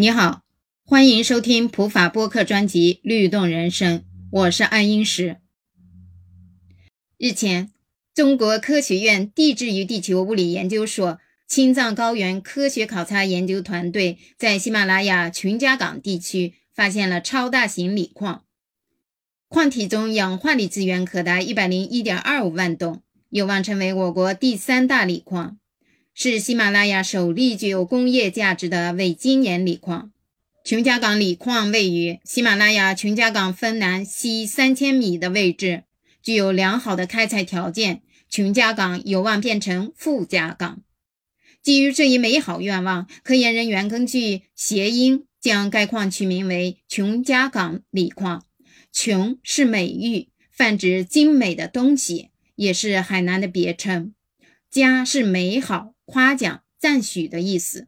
你好，欢迎收听普法播客专辑《律动人生》，我是爱英石。日前，中国科学院地质与地球物理研究所青藏高原科学考察研究团队在喜马拉雅群加岗地区发现了超大型锂矿，矿体中氧化锂资源可达一百零一点二五万吨，有望成为我国第三大锂矿。是喜马拉雅首例具有工业价值的伪晶岩锂矿。琼家岗锂矿位于喜马拉雅琼家岗分南西三千米的位置，具有良好的开采条件，琼家岗有望变成富家岗。基于这一美好愿望，科研人员根据谐音将该矿取名为琼家岗锂矿。琼是美誉，泛指精美的东西，也是海南的别称。家是美好。夸奖、赞许的意思。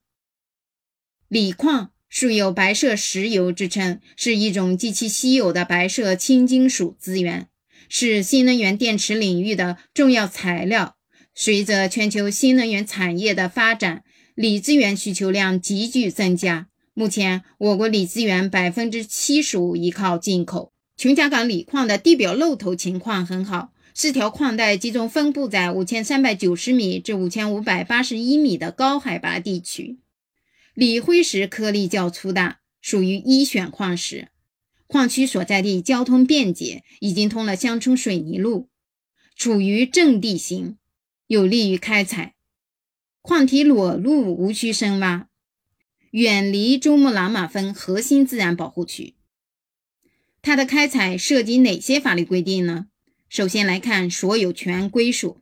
锂矿素有“白色石油”之称，是一种极其稀有的白色轻金属资源，是新能源电池领域的重要材料。随着全球新能源产业的发展，锂资源需求量急剧增加。目前，我国锂资源百分之七十五依靠进口。琼加岗锂矿的地表露头情况很好。四条矿带集中分布在五千三百九十米至五千五百八十一米的高海拔地区，锂辉石颗粒较粗大，属于一选矿石。矿区所在地交通便捷，已经通了乡村水泥路，处于正地形，有利于开采。矿体裸露，无需深挖，远离珠穆朗玛峰核心自然保护区。它的开采涉及哪些法律规定呢？首先来看所有权归属。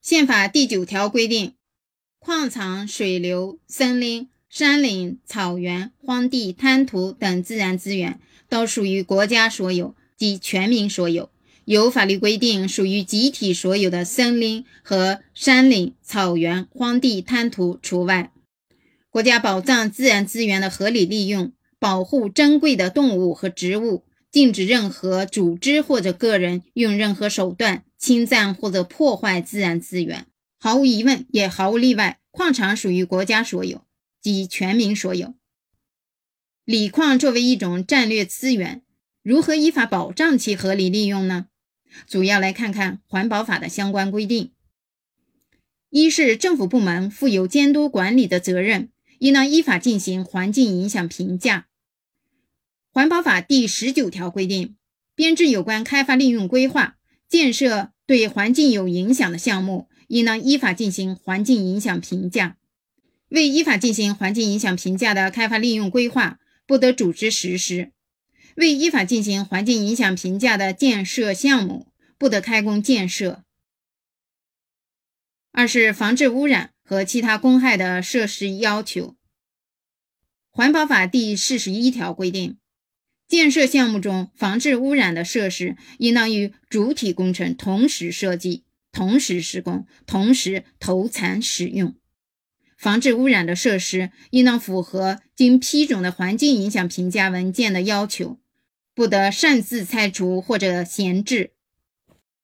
宪法第九条规定，矿场、水流、森林、山岭、草原、荒地、滩涂等自然资源都属于国家所有，即全民所有。有法律规定属于集体所有的森林和山岭、草原、荒地、滩涂除外。国家保障自然资源的合理利用，保护珍贵的动物和植物。禁止任何组织或者个人用任何手段侵占或者破坏自然资源。毫无疑问，也毫无例外，矿场属于国家所有，即全民所有。锂矿作为一种战略资源，如何依法保障其合理利用呢？主要来看看环保法的相关规定。一是政府部门负有监督管理的责任，应当依法进行环境影响评价。环保法第十九条规定，编制有关开发利用规划、建设对环境有影响的项目，应当依法进行环境影响评价。未依法进行环境影响评价的开发利用规划，不得组织实施；未依法进行环境影响评价的建设项目，不得开工建设。二是防治污染和其他公害的设施要求。环保法第四十一条规定。建设项目中防治污染的设施，应当与主体工程同时设计、同时施工、同时投产使用。防治污染的设施应当符合经批准的环境影响评价文件的要求，不得擅自拆除或者闲置。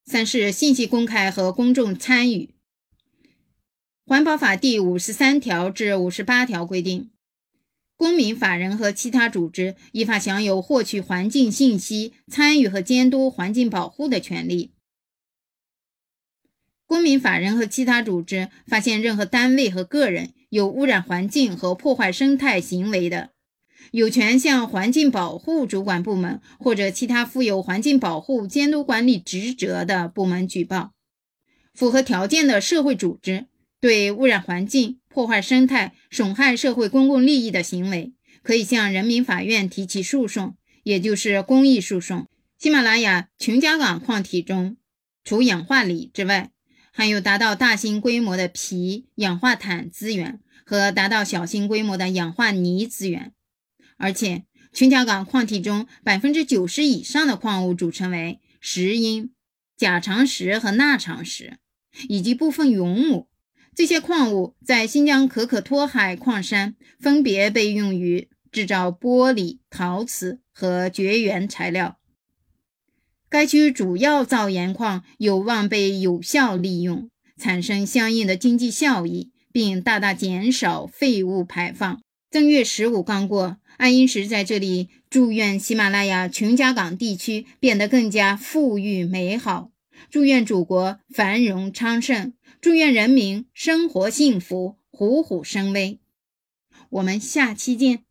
三是信息公开和公众参与。环保法第五十三条至五十八条规定。公民、法人和其他组织依法享有获取环境信息、参与和监督环境保护的权利。公民、法人和其他组织发现任何单位和个人有污染环境和破坏生态行为的，有权向环境保护主管部门或者其他负有环境保护监督管理职责的部门举报。符合条件的社会组织对污染环境。破坏生态、损害社会公共利益的行为，可以向人民法院提起诉讼，也就是公益诉讼。喜马拉雅琼加岗矿体中，除氧化锂之外，还有达到大型规模的铍氧化钽资源和达到小型规模的氧化泥资源。而且，琼加岗矿体中百分之九十以上的矿物组成为石英、钾长石和钠长石，以及部分永母。这些矿物在新疆可可托海矿山分别被用于制造玻璃、陶瓷和绝缘材料。该区主要造盐矿有望被有效利用，产生相应的经济效益，并大大减少废物排放。正月十五刚过，爱因石在这里祝愿喜马拉雅琼加港地区变得更加富裕美好，祝愿祖国繁荣昌盛，祝愿人民生活幸福，虎虎生威。我们下期见。